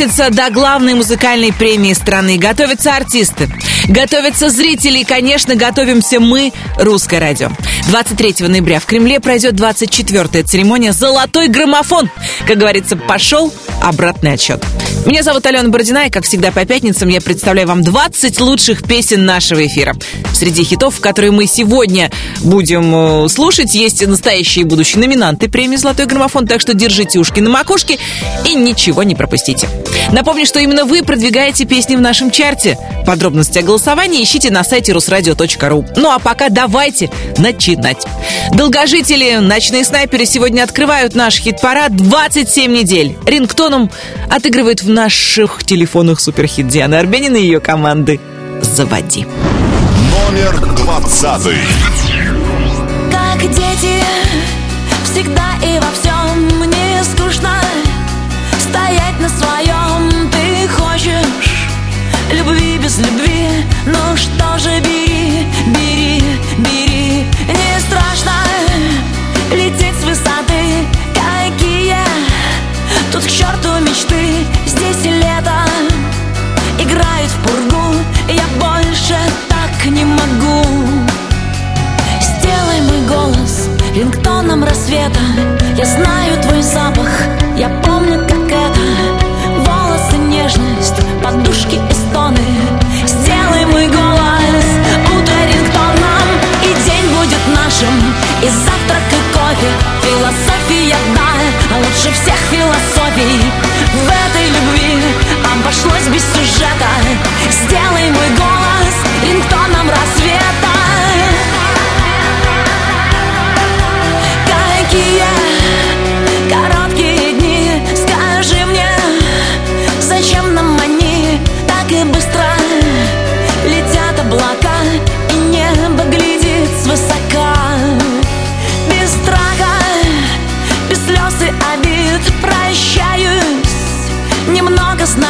месяца до главной музыкальной премии страны. Готовятся артисты, готовятся зрители и, конечно, готовимся мы, Русское радио. 23 ноября в Кремле пройдет 24-я церемония «Золотой граммофон». Как говорится, пошел обратный отсчет. Меня зовут Алена Бородина, и, как всегда, по пятницам я представляю вам 20 лучших песен нашего эфира. Среди хитов, которые мы сегодня будем э, слушать, есть настоящие и будущие номинанты премии «Золотой граммофон», так что держите ушки на макушке и ничего не пропустите. Напомню, что именно вы продвигаете песни в нашем чарте. Подробности о голосовании ищите на сайте русрадио.ру. Ну а пока давайте начинать. Долгожители, ночные снайперы сегодня открывают наш хит-парад 27 недель. Рингтоном отыгрывает в наших телефонах суперхит Дианы Арбенина и ее команды. Заводи. Номер двадцатый. Как дети, всегда и во без любви, ну что же бери, бери, бери. Не страшно лететь с высоты, какие Тут к черту мечты, здесь лето Играет в пургу, я больше так не могу. Сделай мой голос рингтоном рассвета. Я знаю твой запах, и завтрак, и кофе Философия, да, а лучше всех философий. В этой любви обошлось без сюжета. Сделай мой голос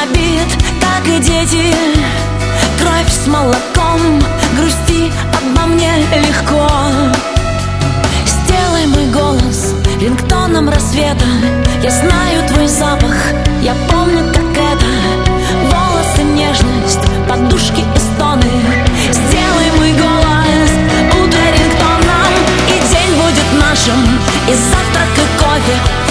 снобит Как и дети, кровь с молоком Грусти обо мне легко. Сделай мой голос рингтоном рассвета. Я знаю твой запах, я помню, как это. Волосы, нежность, подушки и стоны. Сделай мой голос утро рингтоном. И день будет нашим, и завтрак, и кофе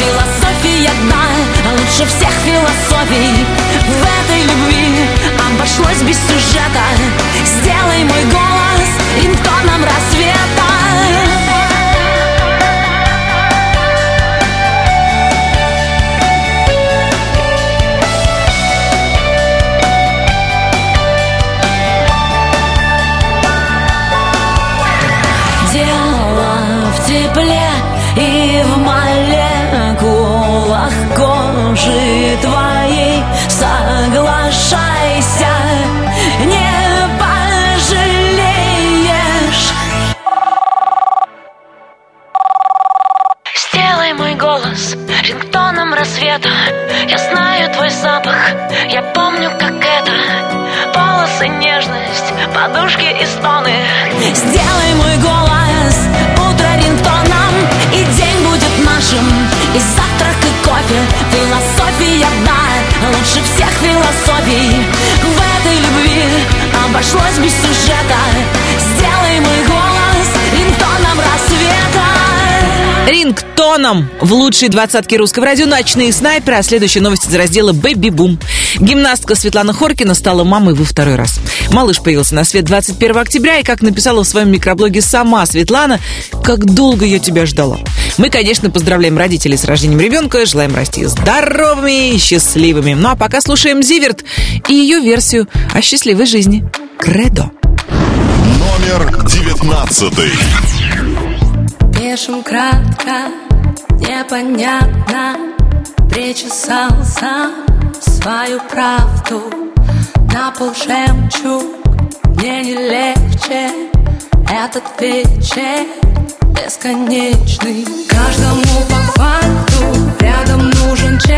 Философия, да, а лучше всех философий. В этой любви обошлось без сюжета. Сделай мой голос рингтоном рассвета. Дело в тепле и в sunshine. Обошлось без сюжета Сделай мой голос рингтоном рассвета Рингтоном в лучшей двадцатке русского радио «Ночные снайперы», а следующие новости из раздела «Бэби Бум». Гимнастка Светлана Хоркина стала мамой во второй раз. Малыш появился на свет 21 октября, и, как написала в своем микроблоге сама Светлана, «Как долго я тебя ждала». Мы, конечно, поздравляем родителей с рождением ребенка, желаем расти здоровыми и счастливыми. Ну а пока слушаем Зиверт и ее версию о счастливой жизни. Кредо. Номер девятнадцатый. Пишем кратко, непонятно Причесал сам свою правду На пол жемчуг Мне не легче Этот вечер бесконечный Каждому по факту Рядом нужен человек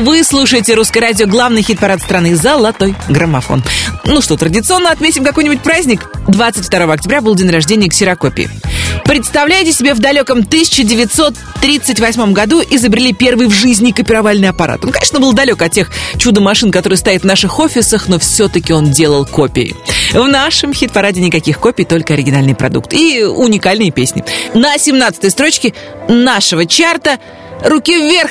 Вы слушаете «Русское радио», главный хит-парад страны «Золотой граммофон». Ну что, традиционно отметим какой-нибудь праздник? 22 октября был день рождения ксерокопии. Представляете себе, в далеком 1938 году изобрели первый в жизни копировальный аппарат. Он, конечно, был далек от тех чудо-машин, которые стоят в наших офисах, но все-таки он делал копии. В нашем хит-параде никаких копий, только оригинальный продукт. И уникальные песни. На 17-й строчке нашего чарта «Руки вверх»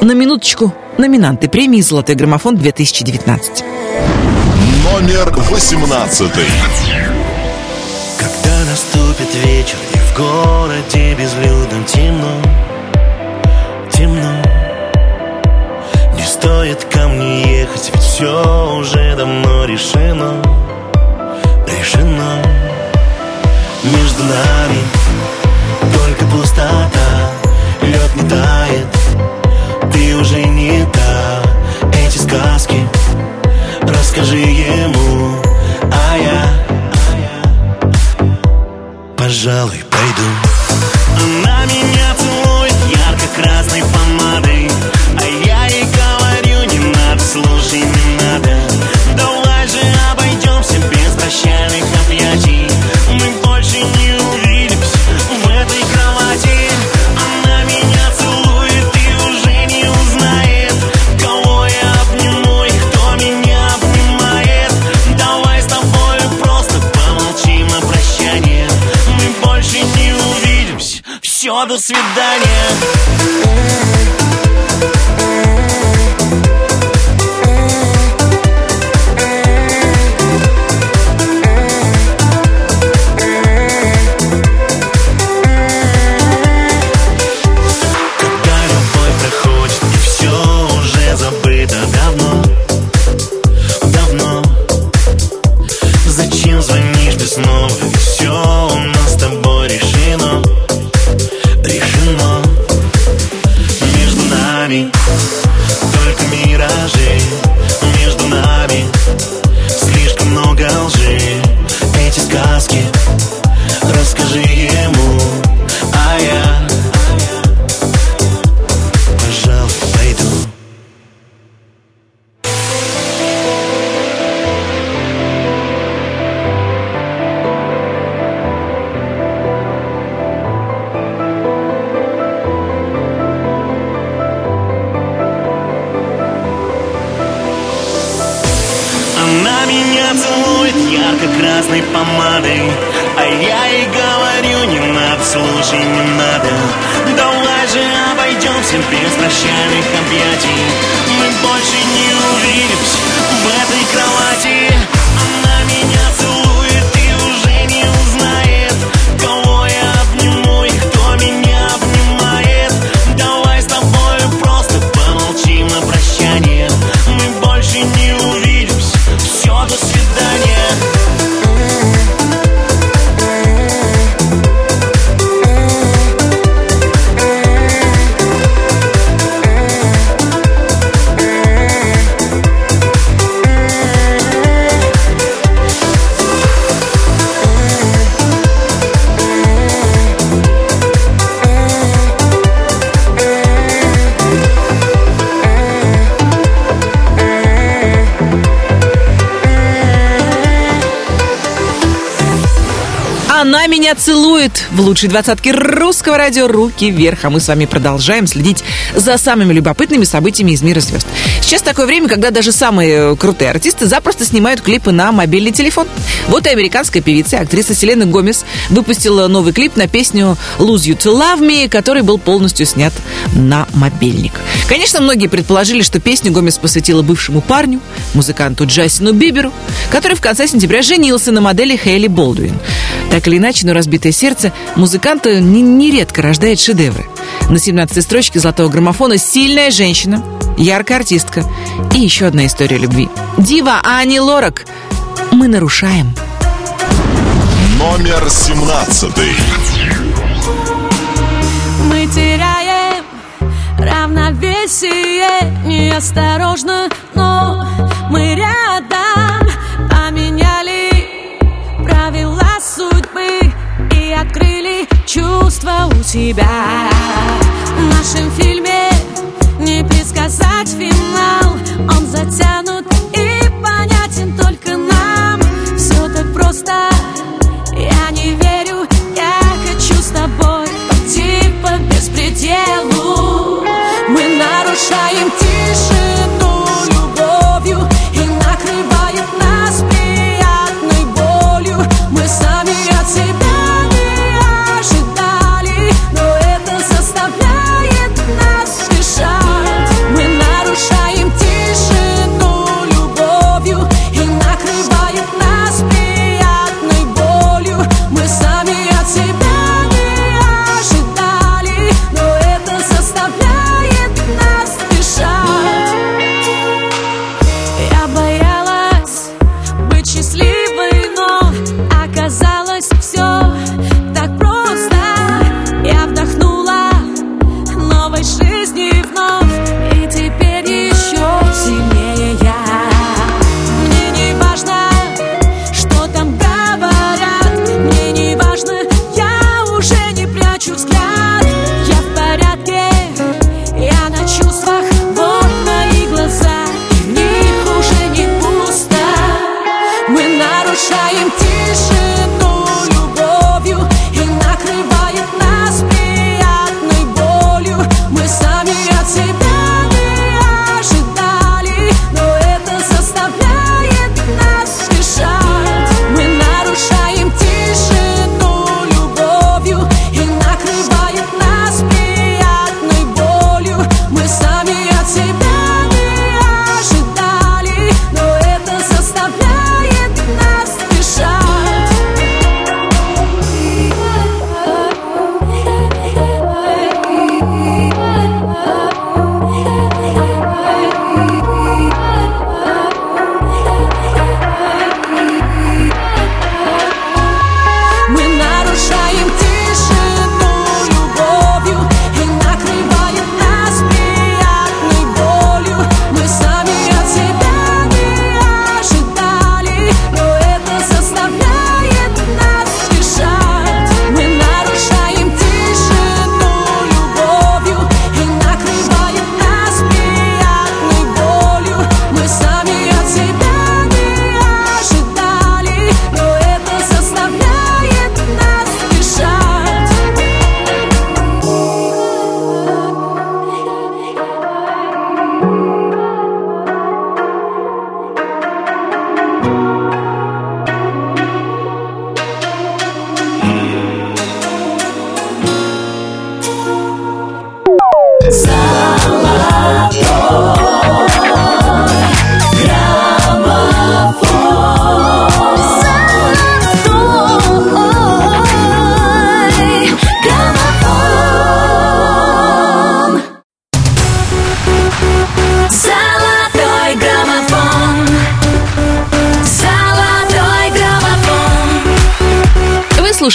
На минуточку, номинанты премии «Золотой граммофон-2019». Номер восемнадцатый. Когда наступит вечер и в городе безлюдном темно, темно Не стоит ко мне ехать, ведь все уже давно решено, решено Между нами только пустота, лед не тает, ты уже не та. Эти сказки расскажи ему, а я пожалуй, пойду. Она меня целует ярко-красной помадой А я ей говорю, не надо, слушай, не надо. Давай же обойдемся без прощальных Все, до свидания лучшей двадцатке русского радио «Руки вверх». А мы с вами продолжаем следить за самыми любопытными событиями из мира звезд. Сейчас такое время, когда даже самые крутые артисты запросто снимают клипы на мобильный телефон. Вот и американская певица и актриса Селена Гомес выпустила новый клип на песню «Lose You To Love Me», который был полностью снят на мобильник. Конечно, многие предположили, что песню Гомес посвятила бывшему парню, музыканту Джастину Биберу, который в конце сентября женился на модели Хейли Болдуин. Так или иначе, но разбитое сердце музыканта нередко рождает шедевры. На 17-й строчке «Золотого граммофона» сильная женщина, яркая артистка и еще одна история любви. Дива Ани Лорак. Мы нарушаем. Номер семнадцатый. Мы теряем равновесие Неосторожно, чувства у себя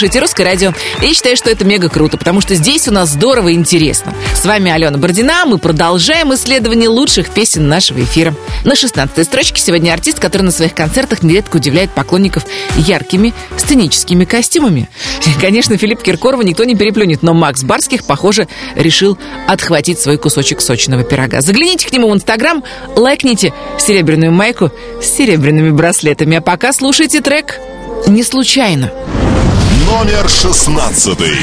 слушаете «Русское радио». Я считаю, что это мега круто, потому что здесь у нас здорово и интересно. С вами Алена Бородина. Мы продолжаем исследование лучших песен нашего эфира. На 16-й строчке сегодня артист, который на своих концертах нередко удивляет поклонников яркими сценическими костюмами. Конечно, Филипп Киркорова никто не переплюнет, но Макс Барских, похоже, решил отхватить свой кусочек сочного пирога. Загляните к нему в Инстаграм, лайкните серебряную майку с серебряными браслетами. А пока слушайте трек «Не случайно». Номер шестнадцатый.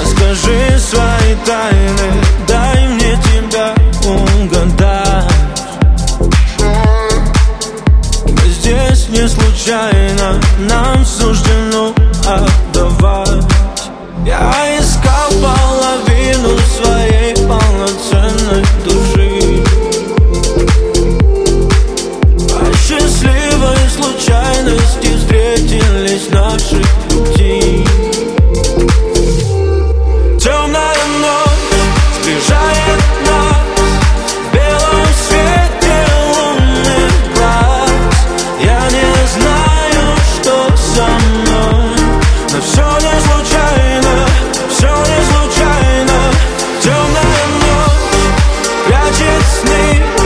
Расскажи свои тайны, дай мне тебя угадать Мы здесь не случайно, нам суждено отдавать Я You.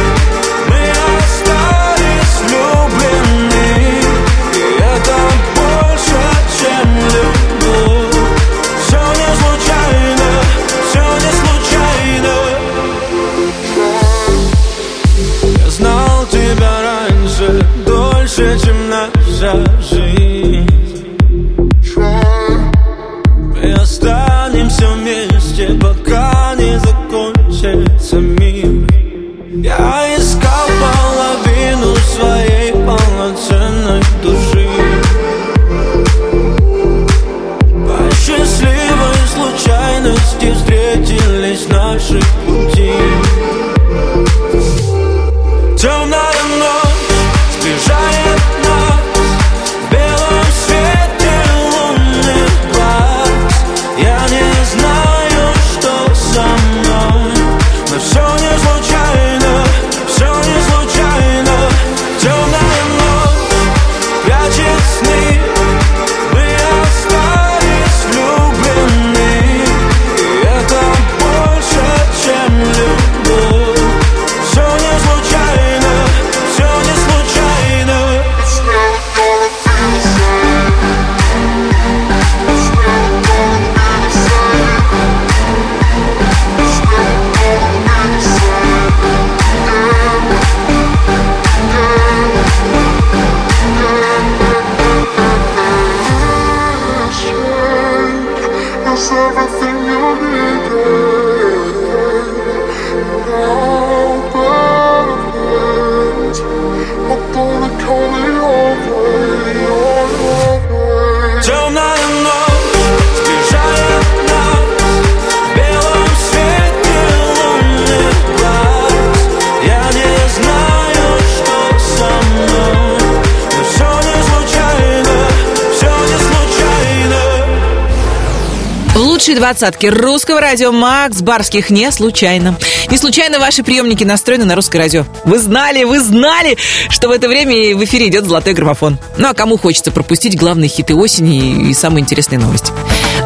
Двадцатки русского радио Макс Барских не случайно. Не случайно ваши приемники настроены на русское радио. Вы знали, вы знали, что в это время в эфире идет золотой граммофон. Ну а кому хочется пропустить главные хиты осени и самые интересные новости?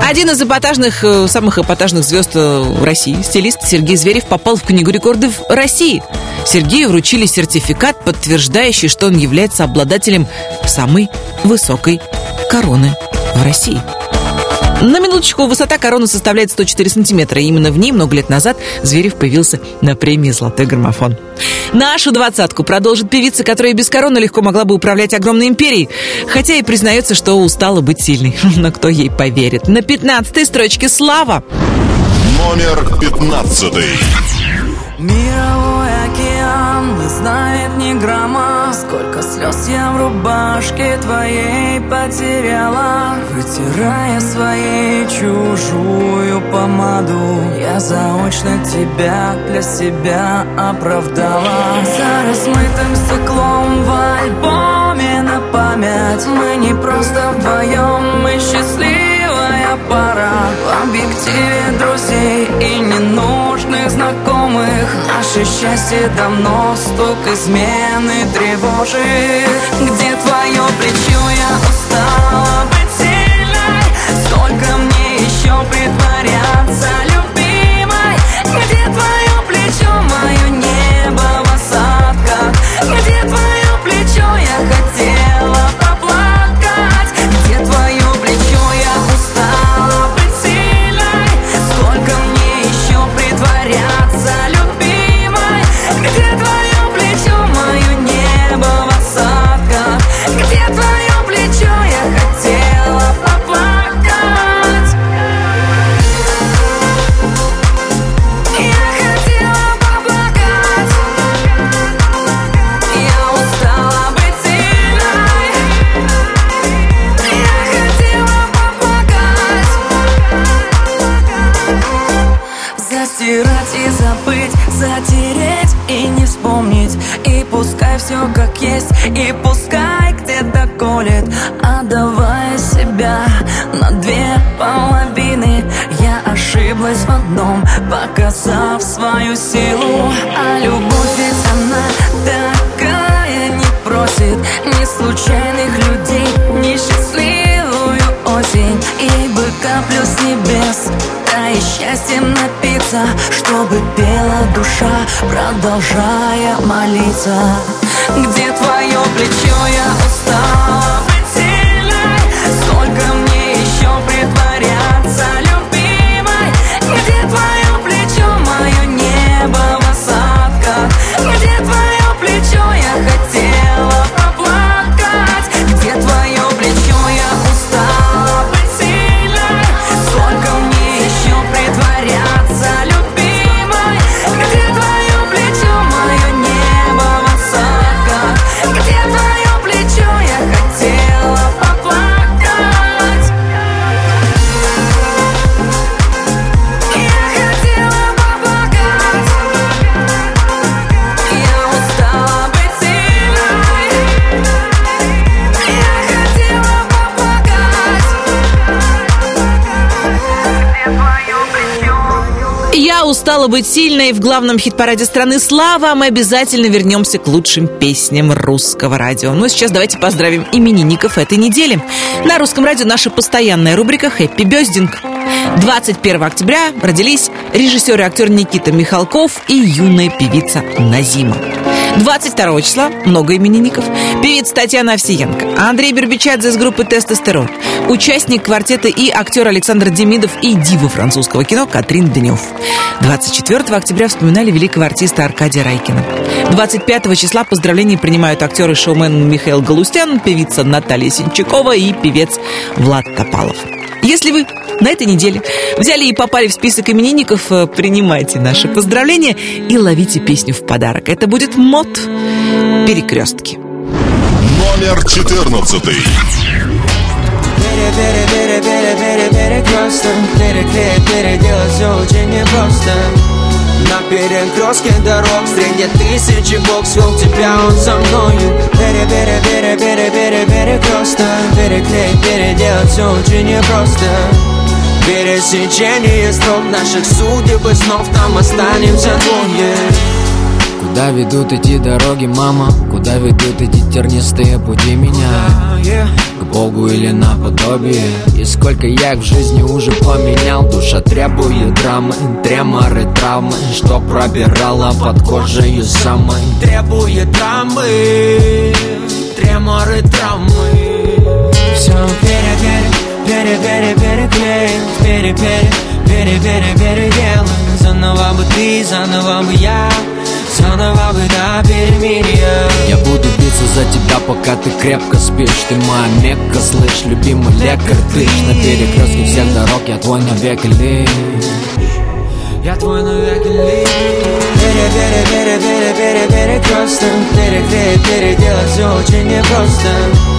Один из эпатажных, э, самых эпатажных звезд э, в России, стилист Сергей Зверев, попал в Книгу рекордов России. Сергею вручили сертификат, подтверждающий, что он является обладателем самой высокой короны в России. На минуточку, высота короны составляет 104 сантиметра. И именно в ней много лет назад Зверев появился на премии «Золотой граммофон». Нашу двадцатку продолжит певица, которая без короны легко могла бы управлять огромной империей. Хотя и признается, что устала быть сильной. Но кто ей поверит? На пятнадцатой строчке «Слава». Номер пятнадцатый. Знает ни грамма. Сколько слез я в рубашке твоей потеряла. Вытирая своей чужую помаду Я заочно тебя для себя оправдала. За размытым стеклом в альбоме на память Мы не просто вдвоем, мы счастливая пара В объективе друзей и ненужных знакомых. Наше счастье давно стук измены тревожит. Где твое плечо, я устала быть сильной. Сколько мне в одном Показав свою силу. А любовь ведь она такая Не просит ни случайных людей Ни счастливую осень. И каплю с небес Да и счастьем напиться Чтобы пела душа Продолжая молиться. Где твое плечо, я устала Я устала быть сильной в главном хит-параде страны «Слава». Мы обязательно вернемся к лучшим песням русского радио. Ну, сейчас давайте поздравим именинников этой недели. На русском радио наша постоянная рубрика «Хэппи Бездинг». 21 октября родились режиссер и актер Никита Михалков и юная певица Назима. 22 числа много именинников. Певица Татьяна Овсиенко, Андрей Бербичадзе из группы «Тестостерон», участник квартета и актер Александр Демидов и дива французского кино Катрин Днев. 24 октября вспоминали великого артиста Аркадия Райкина. 25 числа поздравления принимают актер и шоумен Михаил Галустян, певица Наталья Синчакова и певец Влад Топалов. Если вы на этой неделе взяли и попали в список именинников, э, принимайте наши поздравления и ловите песню в подарок. Это будет мод «Перекрестки». Номер 14. Перекресток, переклеить, переделать все очень непросто На перекрестке дорог. Среди тысячи свел тебя он со мною. Пере, пере, пере, пере, пере, перекресток Переклеить, переделать все очень непросто. Пересечение строк наших судеб и снов Там останемся двое Куда ведут эти дороги, мама? Куда ведут эти тернистые пути меня? К Богу или наподобие? И сколько я их в жизни уже поменял Душа требует драмы, треморы, травмы Что пробирала под кожей самой Требует травмы, треморы, травмы Все пере, пере, пере, пере, переклеим Пере, пере, пере, пере, переделаем Заново бы ты, заново бы я Заново бы до перемирия Я буду биться за тебя, пока ты крепко спишь. Ты моя мекка, слышь, любимый лекарь. Ты ж на перекрестке всех дорог, я твой навеки лишь. Я твой навеки лишь. Пере, пере, пере, пере, пере, перекресток Переклеить, переделать все очень непросто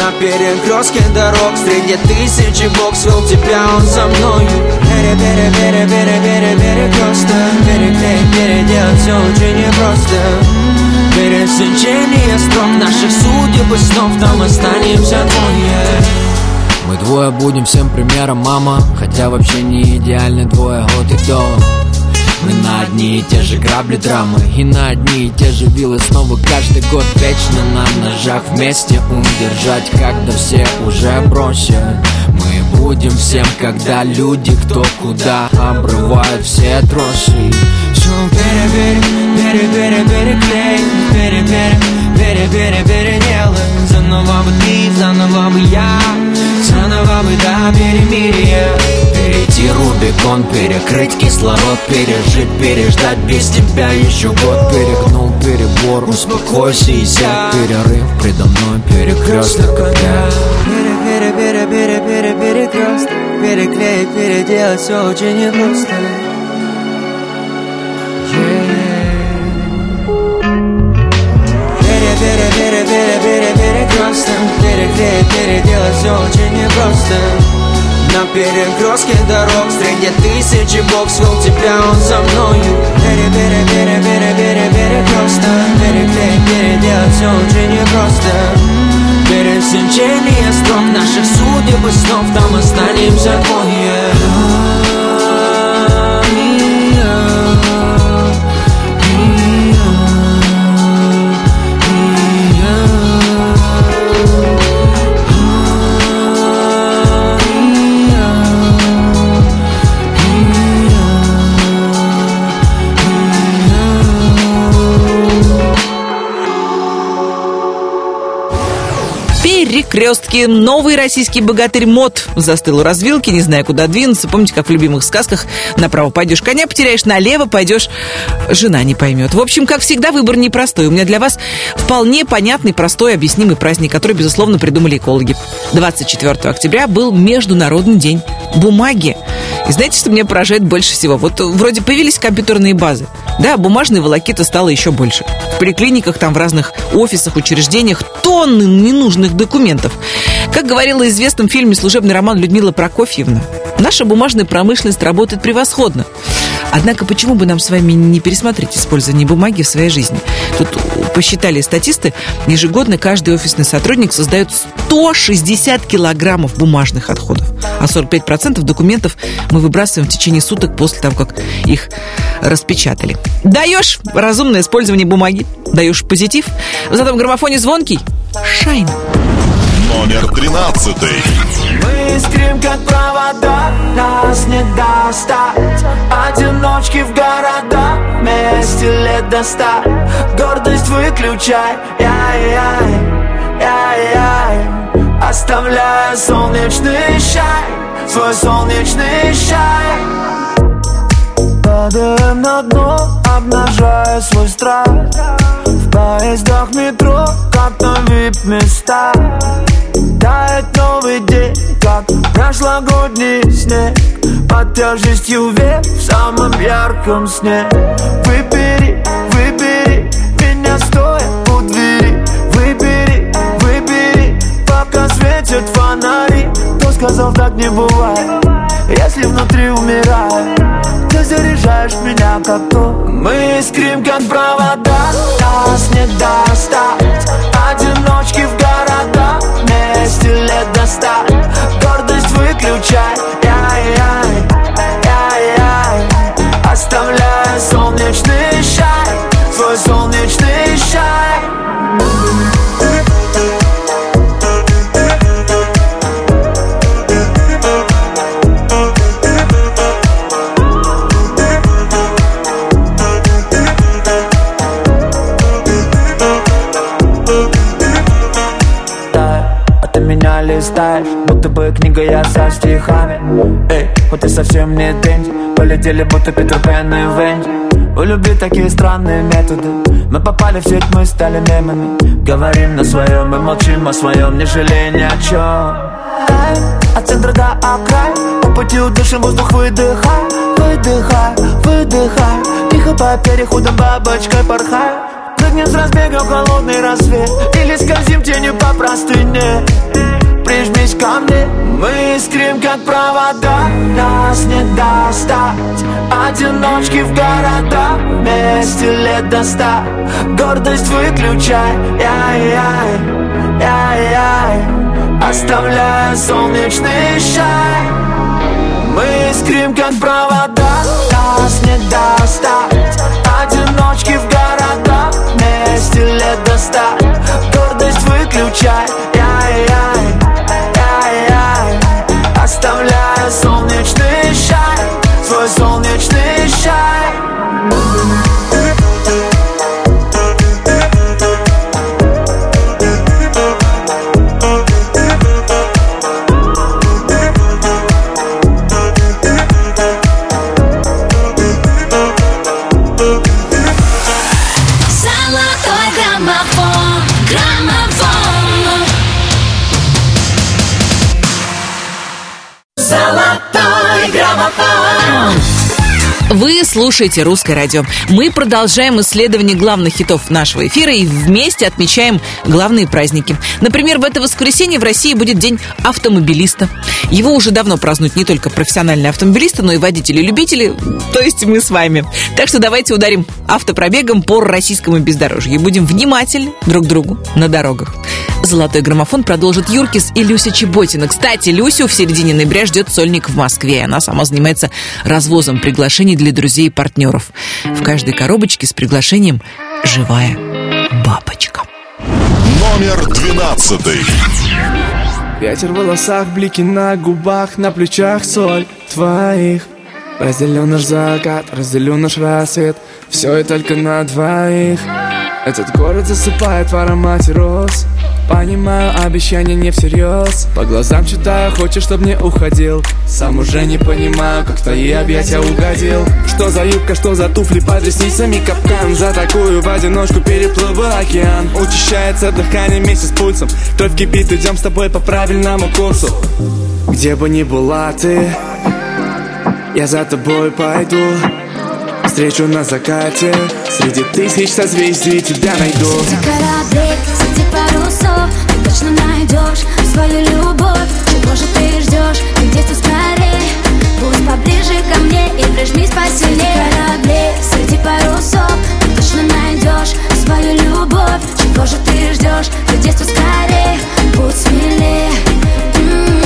На перекрестке дорог. Среди тысячи бог свел тебя он со мною. Пере, пере, пере, пере, пере, перекресток Переклеить, переделать все очень непросто Пересечение строк наших судеб и снов Там останемся двое. Мы двое будем всем примером, мама. Хотя вообще не идеальны двое от и до Мы на одни и те же грабли драмы. И на одни и те же вилы снова каждый год Вечно на ножах вместе удержать Когда все уже бросят Мы будем всем, когда люди кто куда Обрывают все тросы. Все пере, пере, пере, пере, переклеим Пере, пере, пере, пере, переделаем Заново бы ты, заново бы я. Заново бы до перемирия Перейти Рубикон, перекрыть кислород Пережить, переждать без тебя еще год. Перегнул перебор, успокойся и сядь. Перерыв предо мной, перекресток опять Пере, пере, пере, пере, пере, перекресток. Переклеить, переделать все очень непросто. Пере, пере, переделать все очень непросто На перекрестке дорог. Среди тысячи Бог свел тебя, он за мною. Пере, пере, пере, пере, пере, перекресток Переклеить, переделать все очень непросто Пересечение строк наших судеб и снов Там останемся двое Перекрестки. Новый российский богатырь мод застыл у развилки, не зная, куда двинуться. Помните, как в любимых сказках направо пойдешь, коня потеряешь, налево пойдешь, жена не поймет. В общем, как всегда, выбор непростой. У меня для вас вполне понятный, простой, объяснимый праздник, который, безусловно, придумали экологи. 24 октября был Международный день бумаги. И знаете, что меня поражает больше всего? Вот вроде появились компьютерные базы. Да, бумажной волокита стало еще больше. В поликлиниках, там в разных офисах, учреждениях тонны ненужных документов. Как говорила в известном фильме «Служебный роман» Людмила Прокофьевна, наша бумажная промышленность работает превосходно. Однако почему бы нам с вами не пересмотреть использование бумаги в своей жизни? Тут посчитали статисты, ежегодно каждый офисный сотрудник создает 160 килограммов бумажных отходов, а 45% документов мы выбрасываем в течение суток после того, как их распечатали. Даешь разумное использование бумаги, даешь позитив, в задом граммофоне звонкий шайн. Номер 13. Мы искрим, как провода, нас не достать. Одиночки в города, вместе лет до ста. Гордость выключай, яй-яй, яй-яй Оставляя солнечный шай, свой солнечный шай Падаем на дно, обнажая свой страх. В поездах метро, как на вип-места. Тает новый день, как прошлогодний снег. Под тяжестью век в самом ярком сне. Выбери, выбери меня стоя у двери Выбери, выбери, пока светят фонари сказал так не бывает, если внутри умираю Ты заряжаешь меня как то. Мы искрим как провода, нас не достать. Одиночки в города, вместе лет до ста. Гордость выключай, яй-яй, яй-яй Оставляя солнечный шай, свой солнечный шай Будто бы книга я со стихами. Эй, вот ты совсем не Дэнди Полетели будто Питер Пен и Венди. У любви такие странные методы. Мы попали в сеть, мы стали мемами. Говорим на своем, мы молчим о своем Не жалея ни о чем от центра до окрай По пути удышим воздух, выдыхай Выдыхай, выдыхай. Тихо по переходам бабочкой порхай. Прыгнем с разбега в холодный рассвет. Или скользим тенью по простыне Прижмись ко мне. Мы искрим, как провода. Нас не достать. Одиночки в города Вместе лет до ста. Гордость выключай. Яй-яй, яй-яй Оставляя солнечный шай Мы искрим, как провода слушаете «Русское радио». Мы продолжаем исследование главных хитов нашего эфира и вместе отмечаем главные праздники. Например, в это воскресенье в России будет День автомобилиста. Его уже давно празднуют не только профессиональные автомобилисты, но и водители-любители, то есть мы с вами. Так что давайте ударим автопробегом по российскому бездорожью и будем внимательны друг другу на дорогах. Золотой граммофон продолжит Юркис и Люся Чеботина. Кстати, Люсю в середине ноября ждет сольник в Москве. Она сама занимается развозом приглашений для друзей и партнеров. В каждой коробочке с приглашением живая бабочка. Номер двенадцатый. Ветер в волосах, блики на губах, на плечах соль твоих Разделю наш закат, разделю наш рассвет Все и только на двоих Этот город засыпает в аромате роз. Понимаю, обещания не всерьез. По глазам читаю, хочешь, чтоб не уходил. Сам уже не понимаю, как в твои объятия угодил. Что за юбка, что за туфли под ресницами капкан. За такую в одиночку переплыву океан. Учащается дыхание вместе с пульсом. Кровь кипит, идем с тобой по правильному курсу. Где бы ни была ты Я за тобой пойду Встречу на закате. Среди тысяч созвездий тебя найду. Среди кораблей, среди парусов Ты точно найдешь свою любовь. Чего же ты ждешь? Ты где-то скорей Будь поближе ко мне и прижмись посильнее. Среди кораблей, среди парусов Ты точно найдешь свою любовь. Чего же ты ждешь? Ты где-то скорей Будь смелее. М,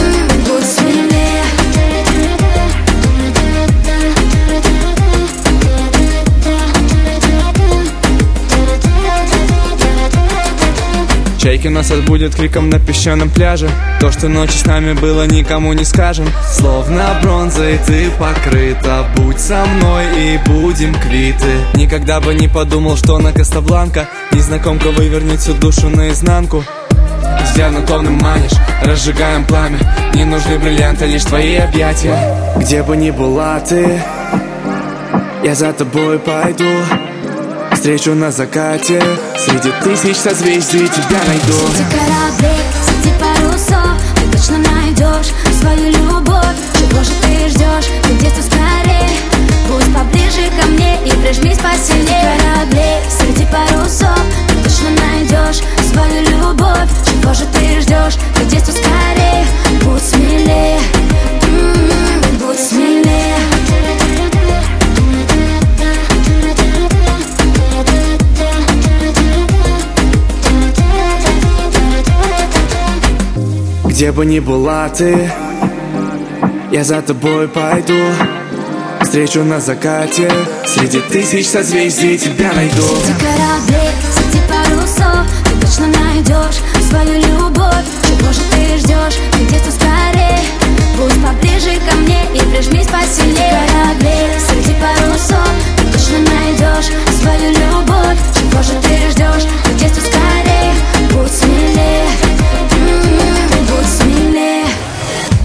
Чайки нас отбудет криком на песчаном пляже. То, что ночью с нами было, никому не скажем. Словно бронзой ты покрыта. Будь со мной и будем квиты. Никогда бы не подумал, что на Кастабланка Незнакомка вывернет всю душу наизнанку. Взглядом томным манишь, разжигаем пламя. Не нужны бриллианты, лишь твои объятия. Где бы ни была ты Я за тобой пойду Встречу на закате. Среди тысяч созвездий тебя найду. Среди кораблей, среди парусов Ты точно найдешь свою любовь. Чего же ты ждешь? Ты где-то скорей Будь поближе ко мне и прижмись посильнее. Среди кораблей, среди парусов Ты точно найдешь свою любовь. Чего же ты ждешь? Ты где-то скорей Будь смелее. М, Будь смелее Где бы ни была ты Я за тобой пойду. Встречу на закате Среди тысяч созвездий тебя найду. Среди кораблей, среди парусов Ты точно найдешь свою любовь. Чего же ты ждешь? Ты где-то скорей Будь поближе ко мне и прижмись посильнее. Кораблей, среди парусов Ты точно найдешь свою любовь. Чего же ты ждешь? Ты где-то скорей Будь смелее. М, Будь смелее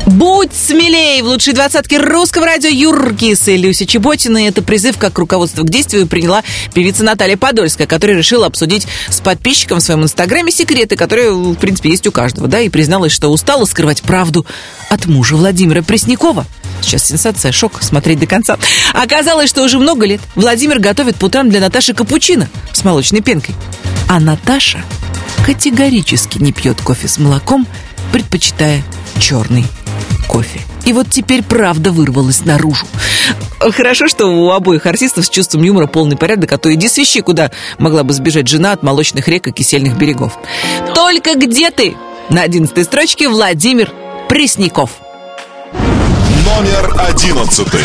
Будь смелее! В лучшей двадцатке русского радио Юркис и Люся Чеботина. Это призыв как руководство к действию приняла певица Наталья Подольская, которая решила обсудить с подписчиком в своем инстаграме секреты, которые, в принципе, есть у каждого, да, и призналась, что устала скрывать правду от мужа Владимира Преснякова. Сейчас сенсация, шок, смотреть до конца. Оказалось, что уже много лет Владимир готовит по для Наташи капучино с молочной пенкой. А Наташа категорически не пьет кофе с молоком, предпочитая черный кофе. И вот теперь правда вырвалась наружу. Хорошо, что у обоих артистов с чувством юмора полный порядок, а то иди свищи, куда могла бы сбежать жена от молочных рек и кисельных берегов. Только где ты? На одиннадцатой строчке Владимир Пресняков. Номер одиннадцатый.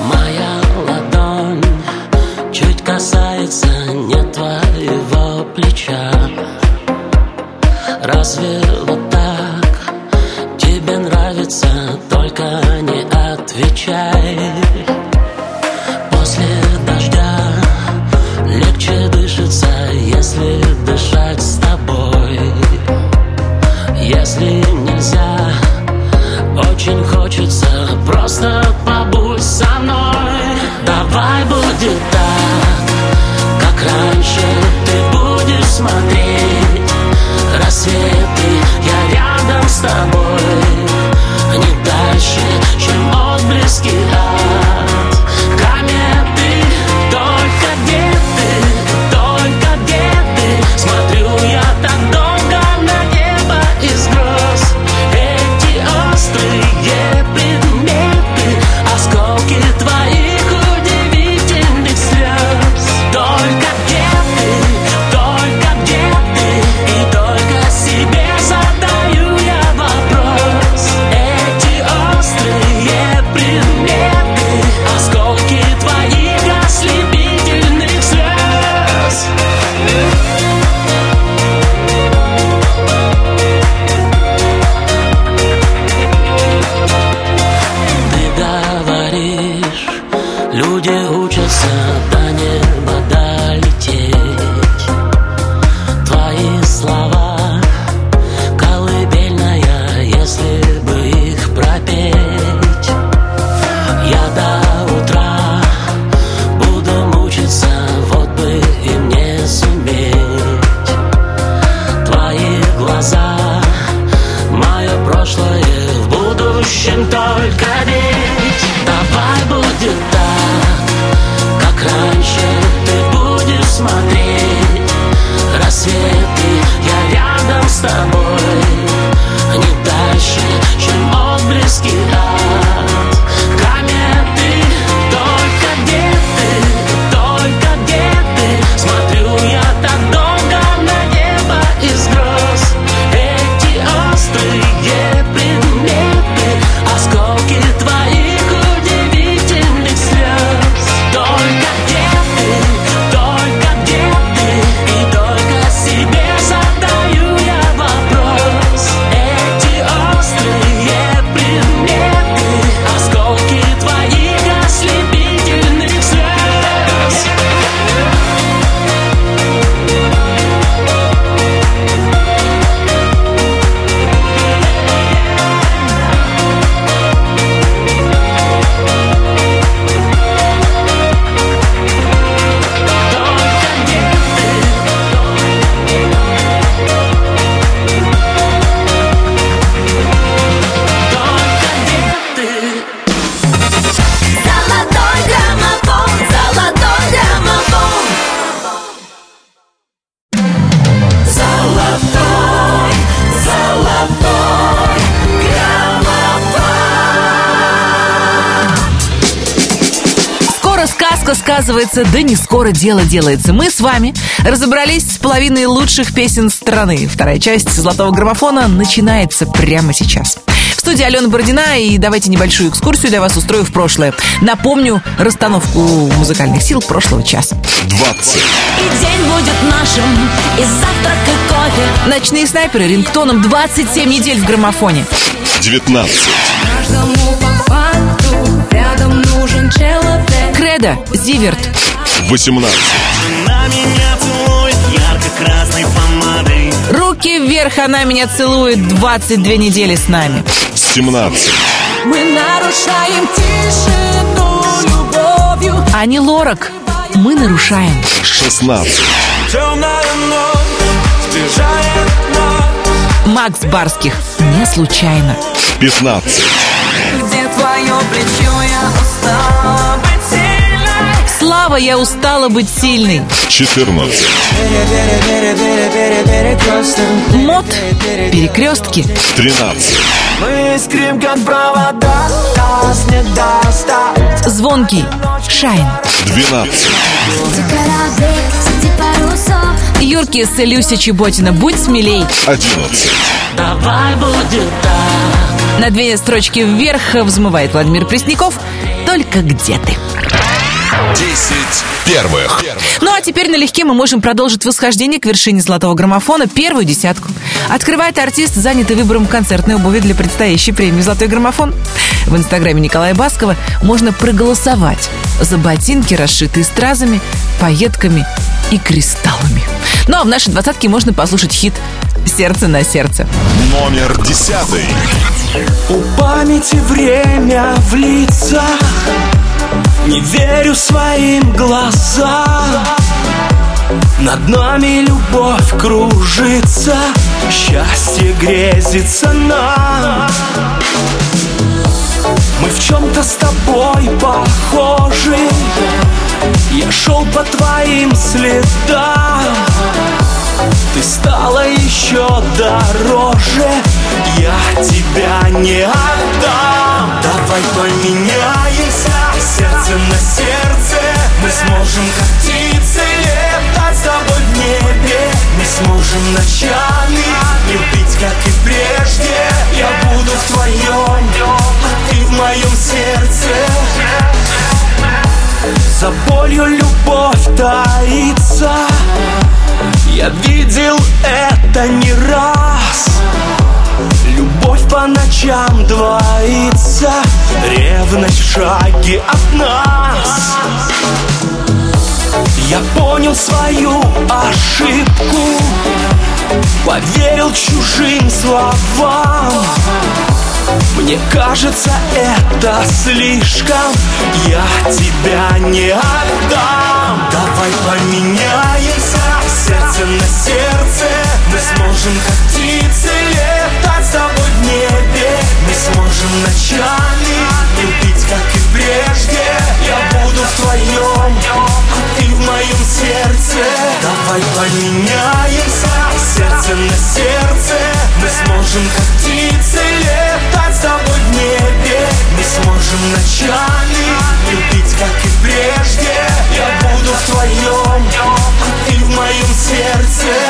Моя ладонь чуть касается не твоего плеча Разве отвечай После дождя легче дышится, если дышать с тобой. Если нельзя, очень хочется Просто побудь со мной. Давай будет так Как раньше ты будешь смотреть. Рассветы Я рядом с тобой Не дальше, чем сказывается, да не скоро дело делается. Мы с вами разобрались с половиной лучших песен страны. Вторая часть «Золотого граммофона» начинается прямо сейчас. В студии Алена Бородина, и давайте небольшую экскурсию для вас устрою в прошлое. Напомню расстановку музыкальных сил прошлого часа. 20, И день будет нашим, и завтрак, и кофе Ночные снайперы рингтоном 27 недель в граммофоне. 19, Кредо, Зиверт, 18, На меня целует ярко-красной помадой Руки вверх, она меня целует 22 недели с нами. 17, Мы нарушаем тишину любовью Ани Лорак, мы нарушаем. 16, Темная ночь сближает нас Макс Барских, не случайно. 15, Где твое плечо, я устала Слава, я устала быть сильной. 14, Мод, перекрестки. 13, Мы искрим, как провода Нас не достать Звонкий, Шайн. 12, Юрки с Люся Чеботина, будь смелей. 11, Давай будет так На две строчки вверх взмывает Владимир Пресняков. Только где ты? 10 первых. Ну а теперь налегке мы можем продолжить восхождение к вершине золотого граммофона, первую десятку. Открывает артист, занятый выбором концертной обуви для предстоящей премии «Золотой граммофон». В инстаграме Николая Баскова можно проголосовать за ботинки, расшитые стразами, пайетками и кристаллами. Ну а в нашей двадцатке можно послушать хит «Сердце на сердце». Номер 10. У памяти время в лицах Не верю своим глазам. Над нами любовь кружится Счастье грезится нам. Мы в чем-то с тобой похожи. Я шел по твоим следам. Ты стала еще дороже. Я тебя не отдам. Давай поменяемся Сердце на сердце. Мы сможем как птицы Летать с тобой в небе. Мы сможем ночами Любить как и прежде. Я буду в твоем А ты в моем сердце. За болью любовь таится. Я видел это не раз ночам двоится Ревность в шаге от нас. Я понял свою ошибку Поверил чужим словам. Мне кажется, это слишком Я тебя не отдам. Давай поменяемся Сердце на сердце Мы сможем как птицы Летать. С тобой в небе сможем ночами любить, как и прежде. Я буду в твоем, а ты в моем сердце. Давай поменяемся, сердце на сердце. Мы сможем, как птицы, летать с тобой в небе. Мы сможем ночами любить, как и прежде. Я буду в твоем, а ты в моем сердце.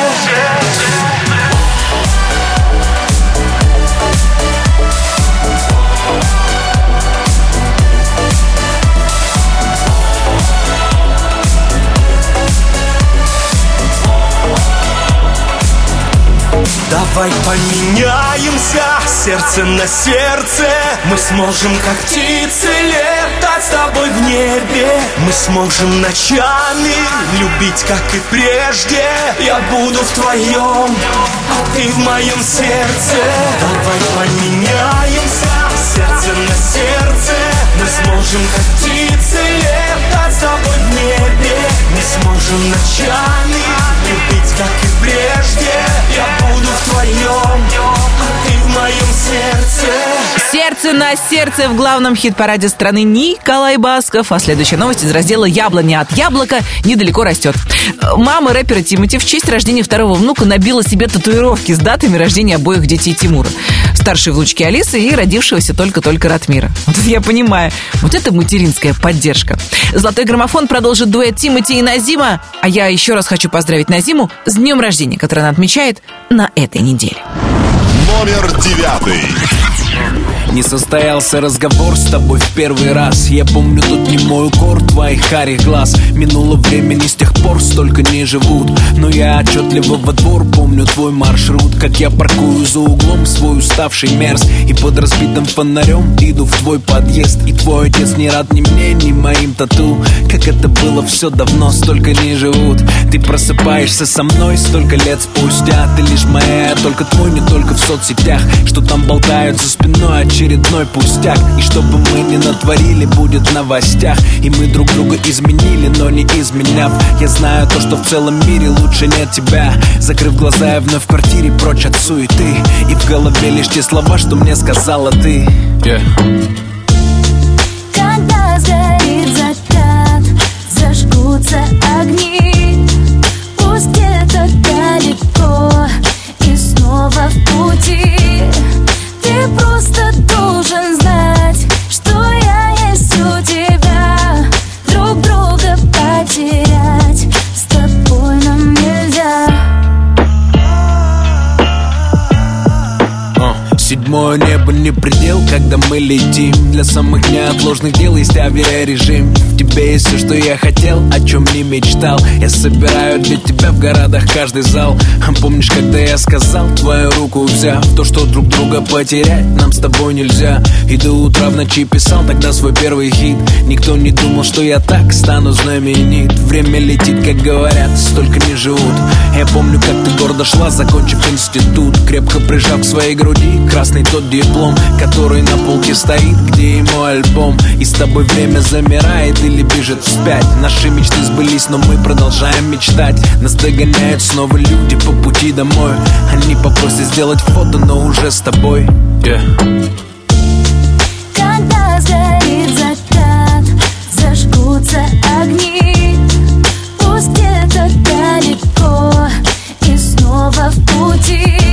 Давай поменяемся сердце на сердце. Мы сможем как птицы летать с тобой в небе. Мы сможем ночами любить как и прежде. Я буду в твоем, а ты в моем сердце. Давай поменяемся сердце на сердце Мы сможем как птицы летать с тобой в небе Мы сможем ночами любить как и прежде Я буду в твоем, а ты в моем сердце Сердце на сердце в главном хит-параде страны Николай Басков. А следующая новость из раздела «Яблоня от яблока» недалеко растет. Мама рэпера Тимати в честь рождения второго внука набила себе татуировки с датами рождения обоих детей Тимура. Старшей внучки Алисы и родившегося только-только Ратмира. Вот я понимаю. Вот это материнская поддержка. Золотой граммофон продолжит дуэт Тимати и Назима. А я еще раз хочу поздравить Назиму с днем рождения, который она отмечает на этой неделе. Номер девятый. Не состоялся разговор с тобой в первый раз. Я помню тут не мой укор твоих карих глаз. Минуло времени с тех пор столько не живут. Но я отчетливо во двор помню твой маршрут. Как я паркую за углом свой уставший мерз. И под разбитым фонарем иду в твой подъезд. И твой отец не рад ни мне, ни моим тату. Как это было все давно, столько не живут. Ты просыпаешься со мной столько лет спустя. Ты лишь моя, только твой, не только в соцсетях. Что там болтают за спиной очередной пустяк. И чтобы мы не натворили, будет в новостях. И мы друг друга изменили, но не изменяв. Я знаю то, что в целом мире лучше нет тебя. Закрыв глаза, я вновь в квартире прочь от суеты. И в голове лишь те слова, что мне сказала ты. Yeah. Когда сгорит закат, зажгутся огни. Пусть где-то далеко и снова в пути не предел, когда мы летим. Для самых неотложных дел есть авиарежим. В тебе есть все, что я хотел, о чем не мечтал. Я собираю для тебя в городах каждый зал. Помнишь, когда я сказал, твою руку взяв То, что друг друга потерять нам с тобой нельзя. И до утра в ночи писал тогда свой первый хит. Никто не думал, что я так стану знаменит. Время летит, как говорят, столько не живут. Я помню, как ты гордо шла, закончив институт. Крепко прижав к своей груди красный тот диплом Который на полке стоит, где и мой альбом. И с тобой время замирает или бежит вспять. Наши мечты сбылись, но мы продолжаем мечтать. Нас догоняют снова люди по пути домой. Они попросят сделать фото, но уже с тобой. Yeah. Когда сгорит закат, зажгутся огни. Пусть где-то далеко и снова в пути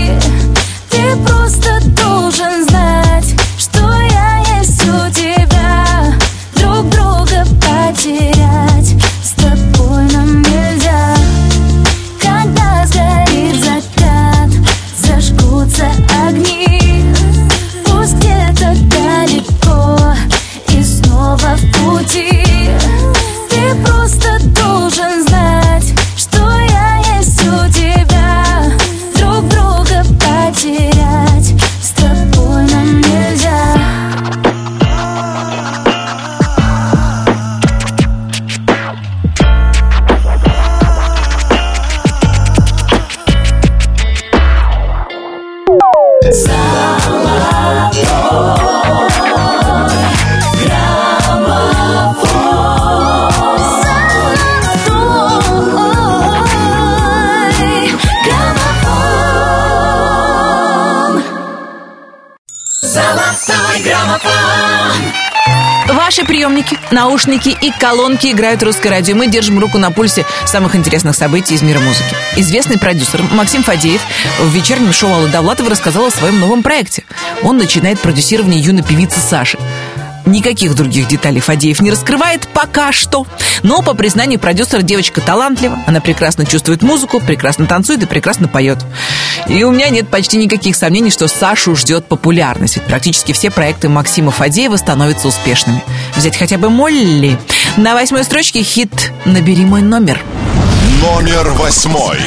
наушники и колонки играют русское радио. Мы держим руку на пульсе самых интересных событий из мира музыки. Известный продюсер Максим Фадеев в вечернем шоу Аллы Довлатовой рассказал о своем новом проекте. Он начинает продюсирование юной певицы Саши. Никаких других деталей Фадеев не раскрывает пока что. Но, по признанию продюсера, девочка талантлива. Она прекрасно чувствует музыку, прекрасно танцует и прекрасно поет. И у меня нет почти никаких сомнений, что Сашу ждет популярность. Ведь практически все проекты Максима Фадеева становятся успешными. Взять хотя бы Молли. На восьмой строчке хит «Набери мой номер». Номер восьмой.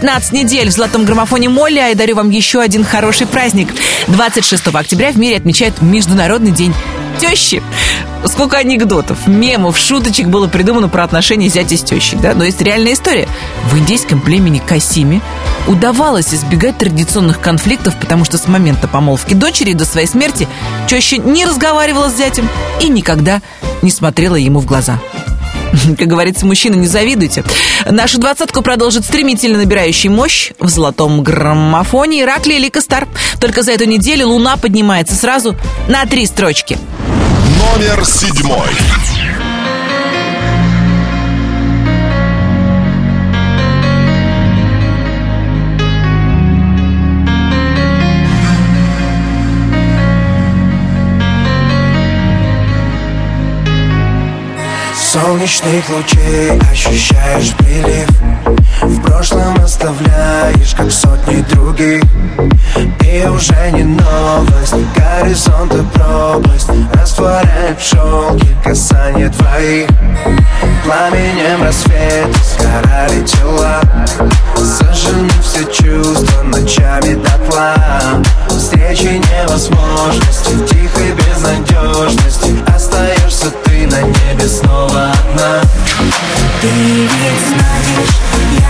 15 недель в золотом граммофоне Молли, а я дарю вам еще один хороший праздник. 26 октября в мире отмечают Международный день тещи. Сколько анекдотов, мемов, шуточек было придумано про отношения зятя с тещей, да? Но есть реальная история. В индейском племени Касими удавалось избегать традиционных конфликтов, потому что с момента помолвки дочери до своей смерти теща не разговаривала с зятем и никогда не смотрела ему в глаза. Как говорится, мужчины, не завидуйте. Нашу двадцатку продолжит стремительно набирающий мощь в золотом граммофоне Ираклий Лика Стар. Только за эту неделю Луна поднимается сразу на три строчки. Номер седьмой. Солнечных лучей ощущаешь прилив В прошлом оставляешь, как сотни других. И уже не новость, горизонты пропасть. Растворяет в шелке касание твоих. Пламенем рассвета сгорали тела. Сожжены все чувства ночами дотла. Встречи невозможности, в тихой безнадежности. Остаешься ты на небе снова одна. Ты ведь знаешь, я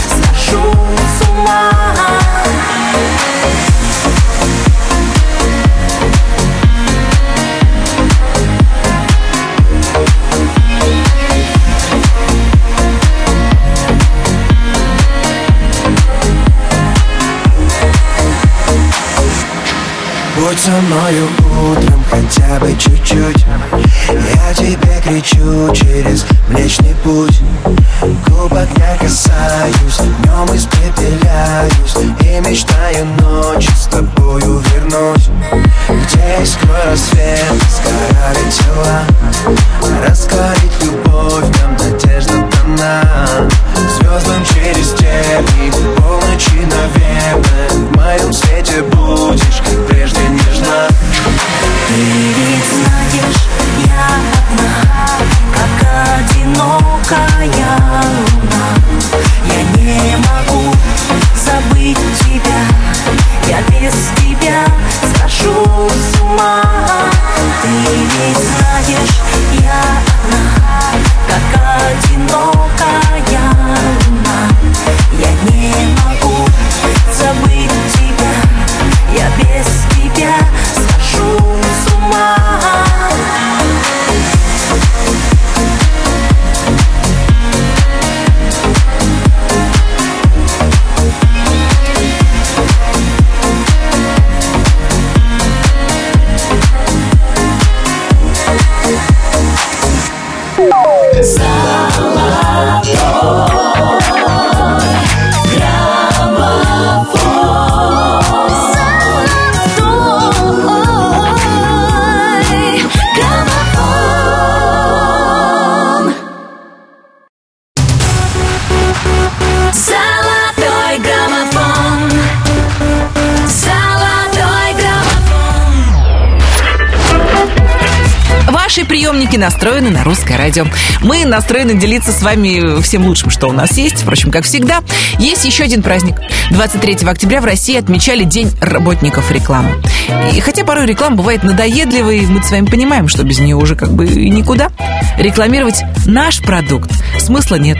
со мною утром хотя бы чуть-чуть. Я тебе кричу через Млечный путь. Губ огня касаюсь, днем испепеляюсь И мечтаю ночью с тобою вернуть. Где сквозь рассвет сгорали тела Раскалить любовь, нам надежда дана. Звездам через степи, полночи, наверное В моем свете будешь, настроены на русское радио. Мы настроены делиться с вами всем лучшим, что у нас есть. Впрочем, как всегда, есть еще один праздник. 23 октября в России отмечали День работников рекламы. И хотя порой реклама бывает надоедливой, мы с вами понимаем, что без нее уже как бы никуда. Рекламировать наш продукт смысла нет.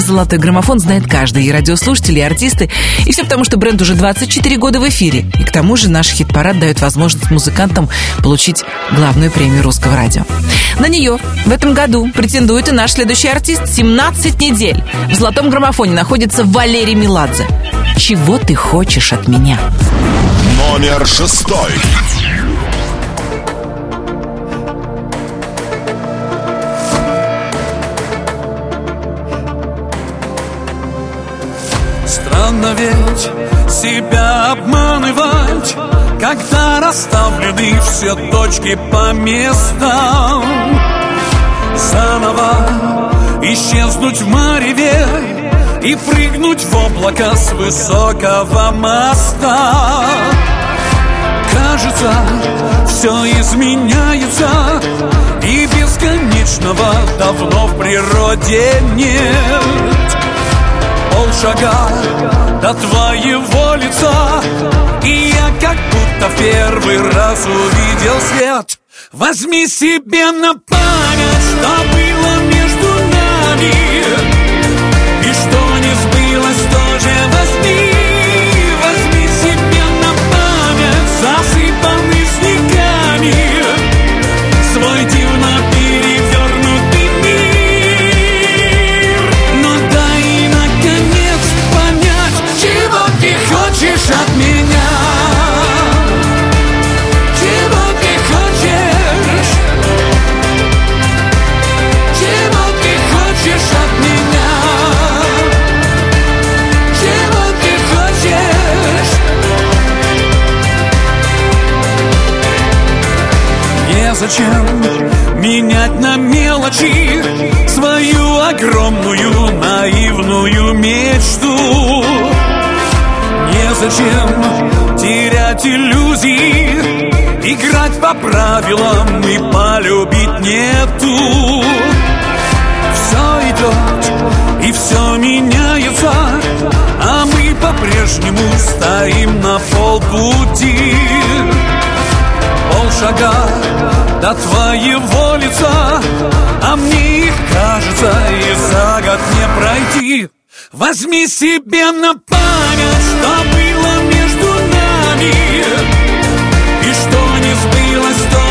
Золотой граммофон знает каждый, и радиослушатели, и артисты. И все потому, что бренд уже 24 года в эфире. И к тому же наш хит-парад дает возможность музыкантам получить главную премию русского радио. На нее в этом году претендует и наш следующий артист 17 недель. В золотом граммофоне находится Валерий Меладзе. Чего ты хочешь от меня? Номер шестой. Обманывать Когда расставлены все точки по местам. Заново исчезнуть в мареве И прыгнуть в облако с высокого моста. Кажется, все изменяется И бесконечного давно в природе нет полшага до твоего лица. И я как будто в первый раз увидел свет. Возьми себе на память, что было между нами Незачем менять на мелочи Свою огромную наивную мечту. Незачем терять иллюзии Играть по правилам и полюбить нету. Все идет и все меняется А мы по-прежнему стоим на полпути полшага до твоего лица А мне их кажется и за год не пройти. Возьми себе на память, что было между нами И что не сбылось, тоже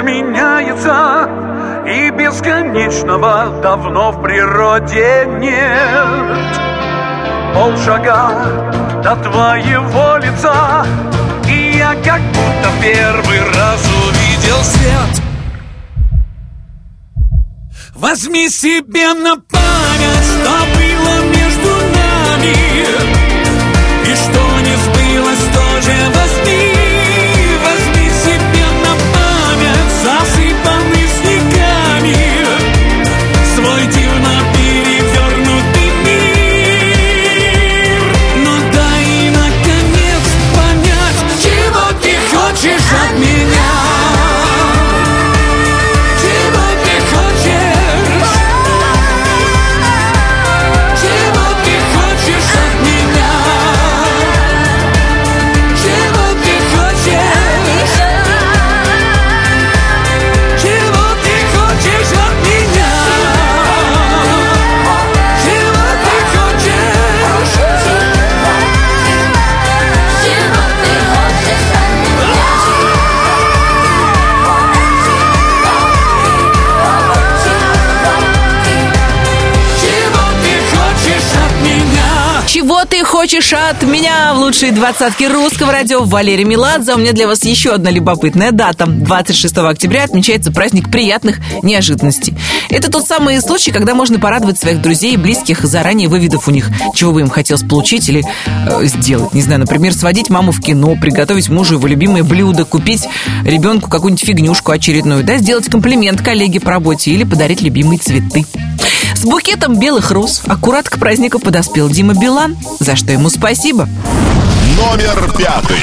изменяется И бесконечного давно в природе нет. Полшага до твоего лица И я как будто первый раз увидел свет. Возьми себе на память, что было между нами хочешь от меня в лучшие двадцатки русского радио? Валерий Меладзе. У меня для вас еще одна любопытная дата. 26 октября отмечается праздник приятных неожиданностей. Это тот самый случай, когда можно порадовать своих друзей и близких, заранее выведав у них, чего бы им хотелось получить или э, сделать. Не знаю, например, сводить маму в кино, приготовить мужу его любимое блюдо, купить ребенку какую-нибудь фигнюшку очередную, да, сделать комплимент коллеге по работе или подарить любимые цветы. С букетом белых роз аккурат к празднику подоспел Дима Билан, за что ему спасибо. Номер пятый.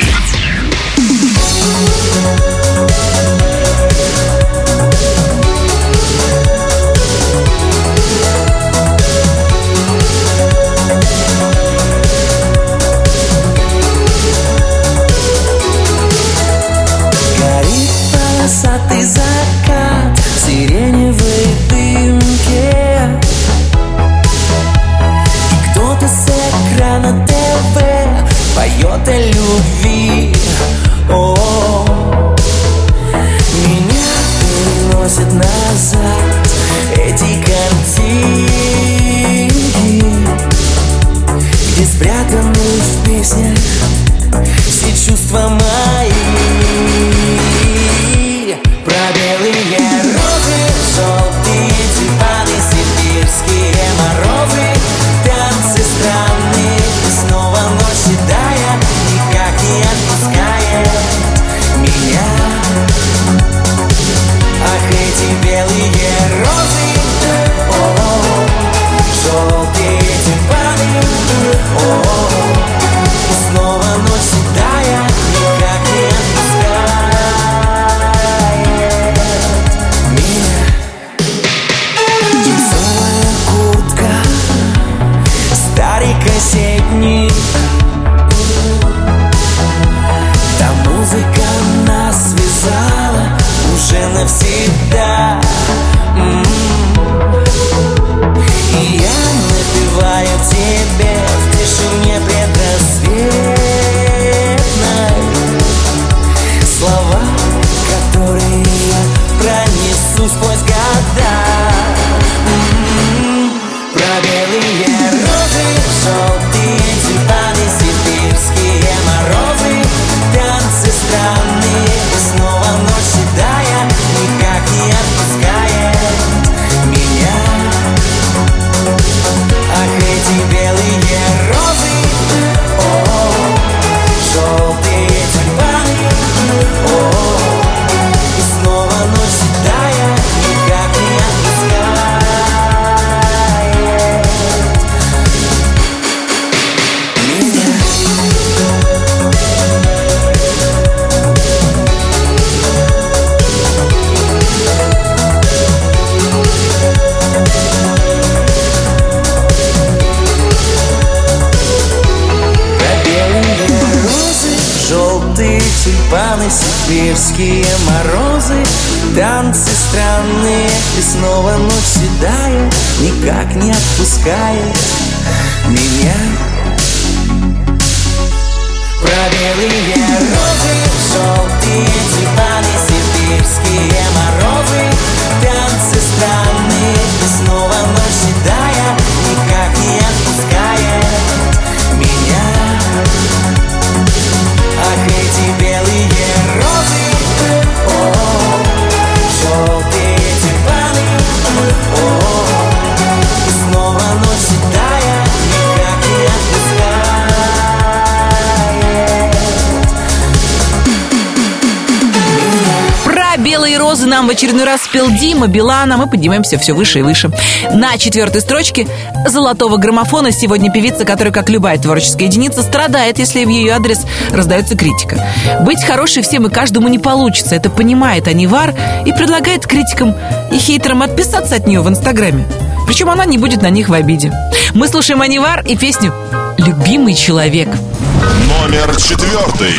Нам в очередной раз спел Дима Билан, а мы поднимаемся все выше и выше. На четвертой строчке золотого граммофона сегодня певица, которая, как любая творческая единица, страдает, если в ее адрес раздается критика. Быть хорошей всем и каждому не получится, это понимает Анивар и предлагает критикам и хейтерам отписаться от нее в Инстаграме. Причем она не будет на них в обиде. Мы слушаем Анивар и песню «Любимый человек». Номер четвертый.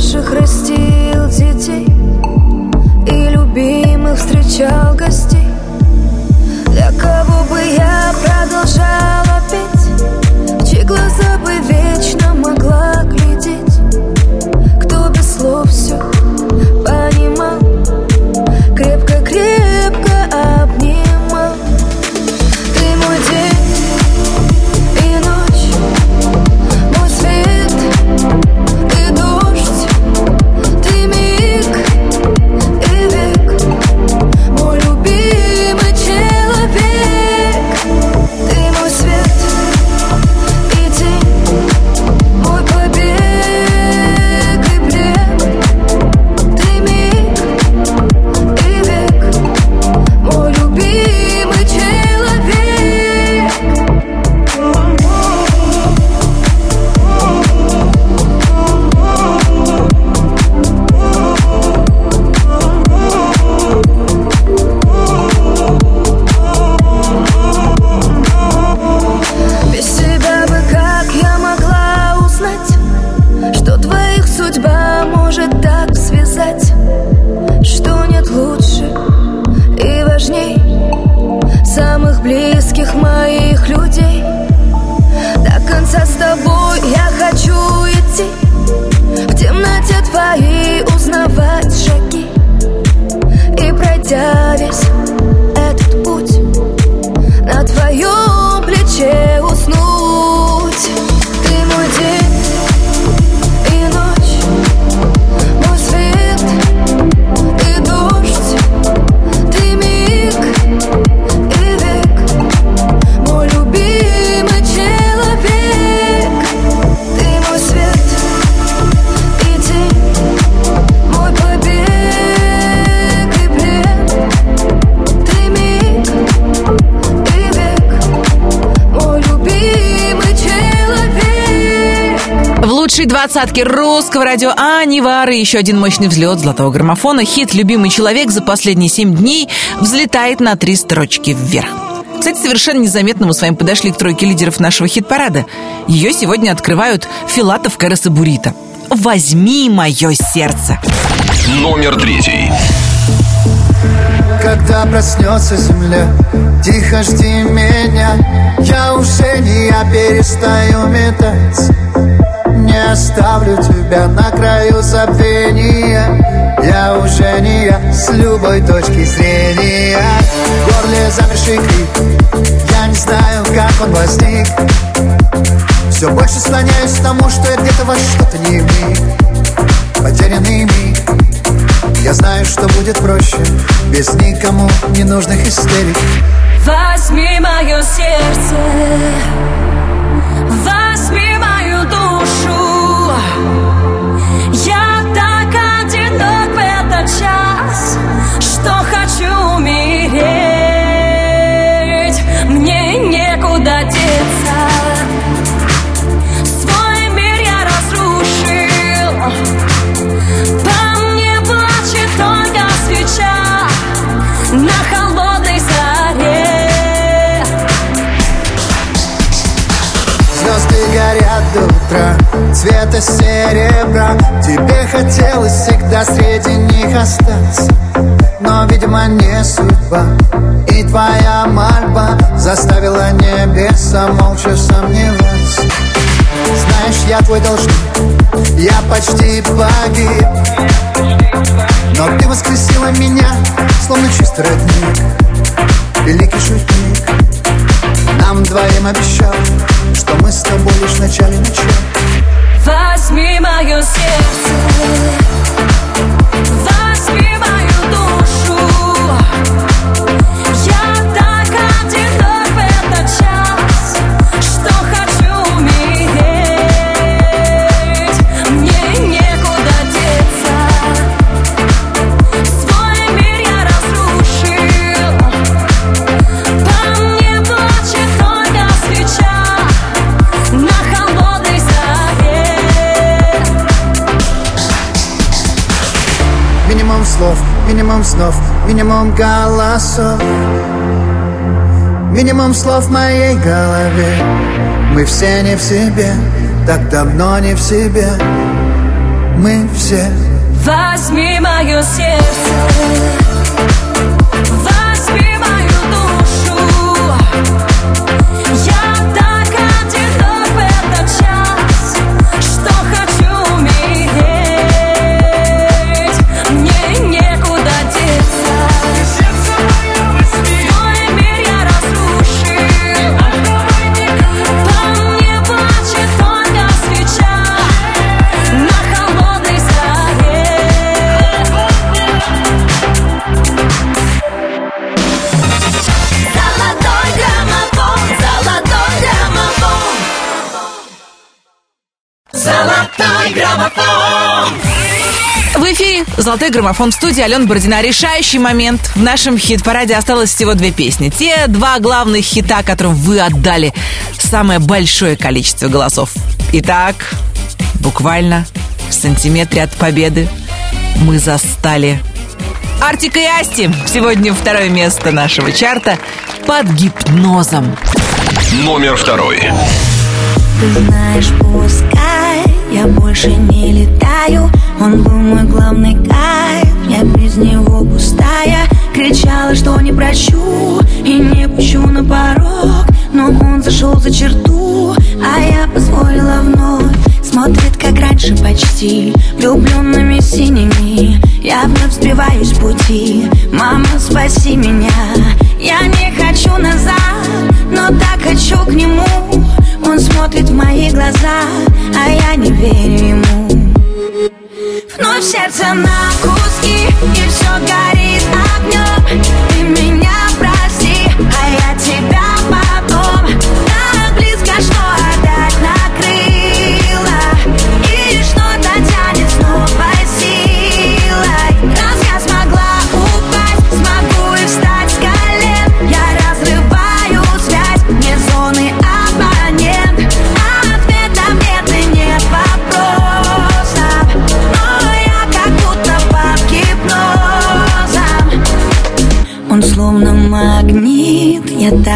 хороших растил детей И любимых встречал гостей. Для кого бы я продолжала петь Чьи глаза бы верили лучшей двадцатке русского радио Анивары еще один мощный взлет золотого граммофона. Хит «Любимый человек» за последние семь дней взлетает на три строчки вверх. Кстати, совершенно незаметно мы с вами подошли к тройке лидеров нашего хит-парада. Ее сегодня открывают Филатов, Кэрос и Бурита. «Возьми мое сердце». Номер третий. Когда проснется земля, тихо жди меня Я уже не я перестаю метаться Не оставлю тебя на краю забвения. Я уже не я с любой точки зрения. В горле замерший крик. Я не знаю, как он возник. Все больше склоняюсь к тому, что я где-то во что-то не вник Потерянный миг. Я знаю, что будет проще. Без никому ненужных истерик. Возьми мое сердце. Возьми мою душу. Я Цвета серебра. Тебе хотелось всегда среди них остаться. Но, видимо, не судьба. И твоя мольба Заставила небеса молча сомневаться. Знаешь, я твой должник. Я почти погиб. Но ты воскресила меня Словно чистый родник. Великий шутник. Нам двоим обещал Что мы с тобой лишь в начале начала Возьми мое сердце. Возьми мою душу минимум снов Минимум голосов. Минимум слов в моей голове. Мы все не в себе Так давно не в себе. Мы все. Возьми мое сердце эфире «Золотой граммофон» в студии Алена Бородина. Решающий момент. В нашем хит-параде осталось всего две песни. Те два главных хита, которым вы отдали самое большое количество голосов. Итак, буквально в сантиметре от победы мы застали Артик и Асти. Сегодня второе место нашего чарта под гипнозом. Номер второй. Ты знаешь, пускай я больше не летаю. Он был мой главный кайф, я без него пустая. Кричала, что не прощу и не пущу на порог. Но он зашел за черту, а я позволила вновь. Смотрит, как раньше почти Влюбленными синими. Я вновь сбиваюсь с пути. Мама, спаси меня. Я не хочу назад Но так хочу к нему Он смотрит в мои глаза А я не верю ему. Вновь сердце на куски И все горит огнем Ты меня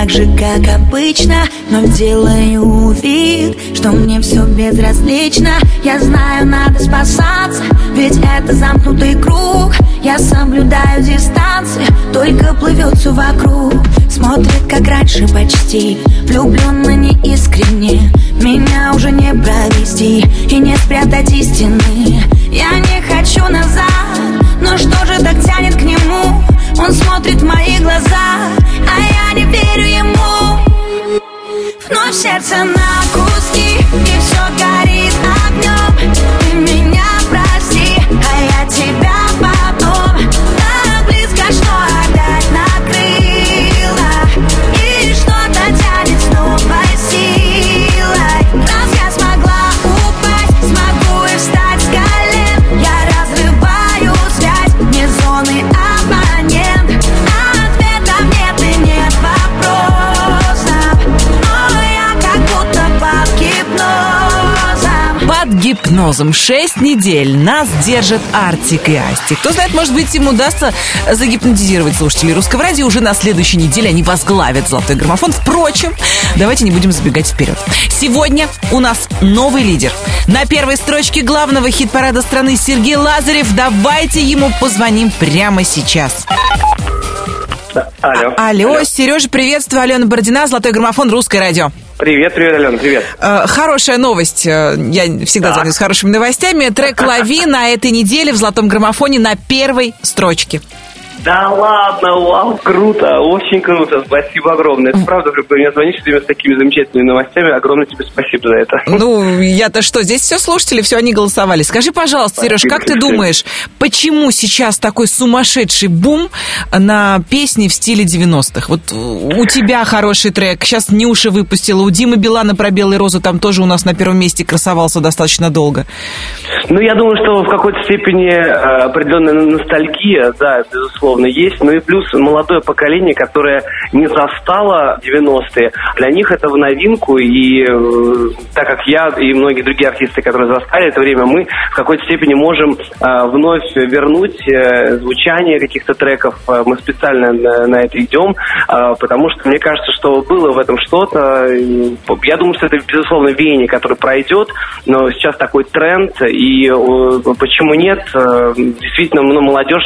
так же, как обычно Но делаю вид Что мне все безразлично. Я знаю, надо спасаться Ведь это замкнутый круг. Я соблюдаю дистанции Только плывет все вокруг. Смотрит, как раньше почти Влюбленно неискренне. Меня уже не провести И не спрятать истины. Я не хочу назад Но что же так тянет к нему? Он смотрит в мои глаза А я не верю ему. Вновь сердце на куски И все горит гипнозом 6 недель нас держит Артик и Асти. Кто знает, может быть, им удастся загипнотизировать слушателей русского радио. Уже на следующей неделе они возглавят золотой граммофон. Впрочем, давайте не будем забегать вперед. Сегодня у нас новый лидер. На первой строчке главного хит-парада страны Сергей Лазарев. Давайте ему позвоним прямо сейчас. Алло. Алло, Сережа, приветствую. Алена Бородина, Золотой граммофон, Русское радио. Привет, привет, Алена, привет. Э, Хорошая новость. Э, Я всегда звоню с хорошими новостями. Трек «Лови» на этой неделе в «Золотом граммофоне» на первой строчке. Да ладно, вау, круто, очень круто, спасибо огромное. Это правда, когда мне звонишь время с такими замечательными новостями, огромное тебе спасибо за это. Ну, я-то что, здесь все слушатели, все они голосовали. Скажи, пожалуйста, Сереж, Спасибо как ты думаешь, почему сейчас такой сумасшедший бум на песни в стиле 90-х? Вот у тебя хороший трек, сейчас Нюша выпустила, у Димы Билана про «Белую розу» там тоже у нас на первом месте красовался достаточно долго. Ну, я думаю, что в какой-то степени э, определенная ностальгия, да, безусловно, есть. Ну и плюс молодое поколение, которое не застало 90-е, для них это в новинку. И э, так как я и многие другие артисты, которые застали это время, мы в какой-то степени можем э, вновь вернуть э, звучание каких-то треков. Мы специально на, это идем, потому что мне кажется, что было в этом что-то. Я думаю, что это, безусловно, веяние, которое пройдет, но сейчас такой тренд, и почему нет? Действительно, ну, молодежь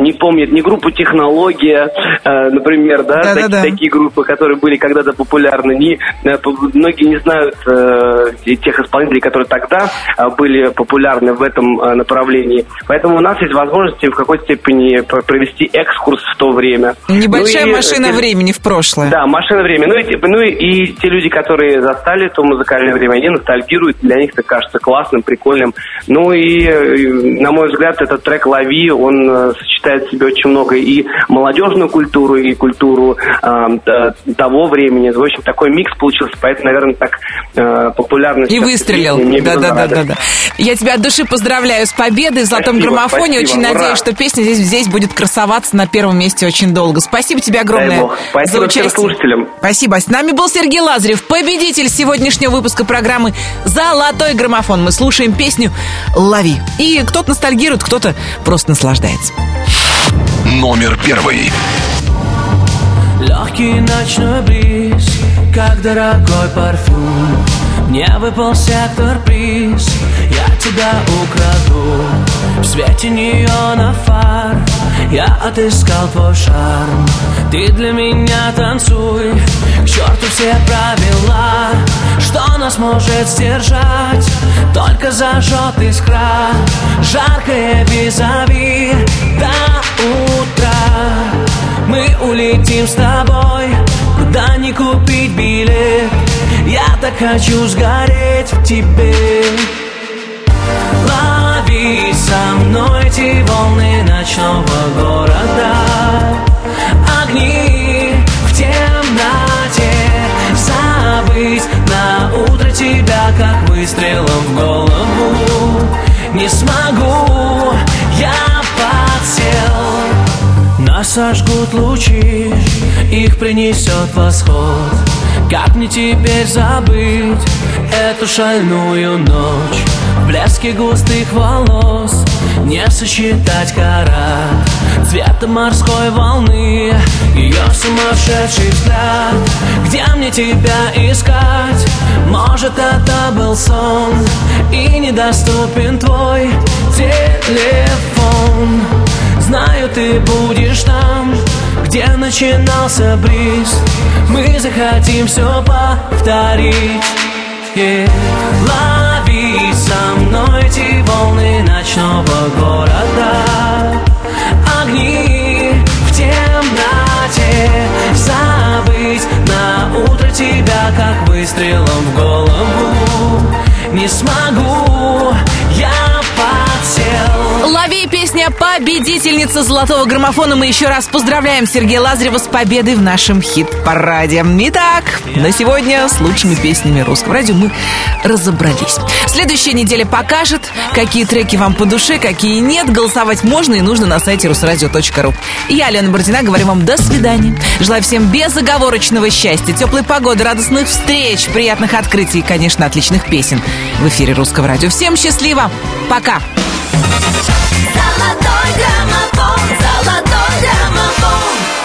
не помнит ни группу «Технология», э, например, да, Да-да-да. таки- такие группы, которые были когда-то популярны. Не, э, многие не знают э, тех исполнителей, которые тогда были популярны в этом направлении. Поэтому у нас есть возможность в какой-то степени провести экскурс в то время. Небольшая Ну и, машина э, времени в прошлое. да, машина времени. Ну и, ну и, те люди, которые застали то музыкальное время, они ностальгируют, для них это кажется классным, прикольным. Ну и, на мой взгляд, этот трек «Лови», он сочетает в себе очень много и молодежную культуру, и культуру э, т- того времени. В общем, такой микс получился, поэтому, наверное, так э, популярно. И выстрелил. песня «Не Да, без да, да, рада». да, да. Я тебя от души поздравляю с победой в золотом Спасибо, граммофоне. спасибо, Очень ура. надеюсь, что песня здесь, здесь будет красоваться на первом месте очень долго. Спасибо тебе огромное за участие. слушателям. Спасибо. С нами был Сергей Лазарев, победитель сегодняшнего выпуска программы «Золотой граммофон». Мы слушаем песню «Лови». И кто-то ностальгирует, кто-то просто наслаждается. Номер первый. Легкий ночной бриз, как дорогой парфюм Мне выпал сектор приз, я тебя украду В свете неона фар Я отыскал твой шарм. Ты для меня танцуй. К черту все правила. Что нас может сдержать? Только зажжет искра. Жаркое визави. До утра. Мы улетим с тобой. Куда не купить билет. Я так хочу сгореть в тебе со мной эти волны ночного города. Огни в темноте Забыть на утро тебя, как выстрелом в голову. Не смогу, я подсел. Нас сожгут лучи, их принесет восход Как мне теперь забыть эту шальную ночь? В блеске густых волос не сосчитать карат Цвета морской волны, ее сумасшедший взгляд. Где мне тебя искать? Может это был сон И недоступен твой телефон. Знаю, ты будешь там, где начинался бриз Мы захотим все повторить. Yeah. Лови со мной эти волны ночного города. Огни в темноте. Забыть на утро тебя, как выстрелом в голову. Не смогу, «Победительница золотого граммофона». Мы еще раз поздравляем Сергея Лазарева с победой в нашем хит-параде. Итак, на сегодня с лучшими песнями русского радио мы разобрались. Следующая неделя покажет, какие треки вам по душе, какие нет. Голосовать можно и нужно на сайте русрадио.ру. Я, Алена Бородина, говорю вам до свидания. Желаю всем безоговорочного счастья, теплой погоды, радостных встреч, приятных открытий и, конечно, отличных песен в эфире русского радио. Всем счастливо! Пока! Золотой граммофон, золотой граммофон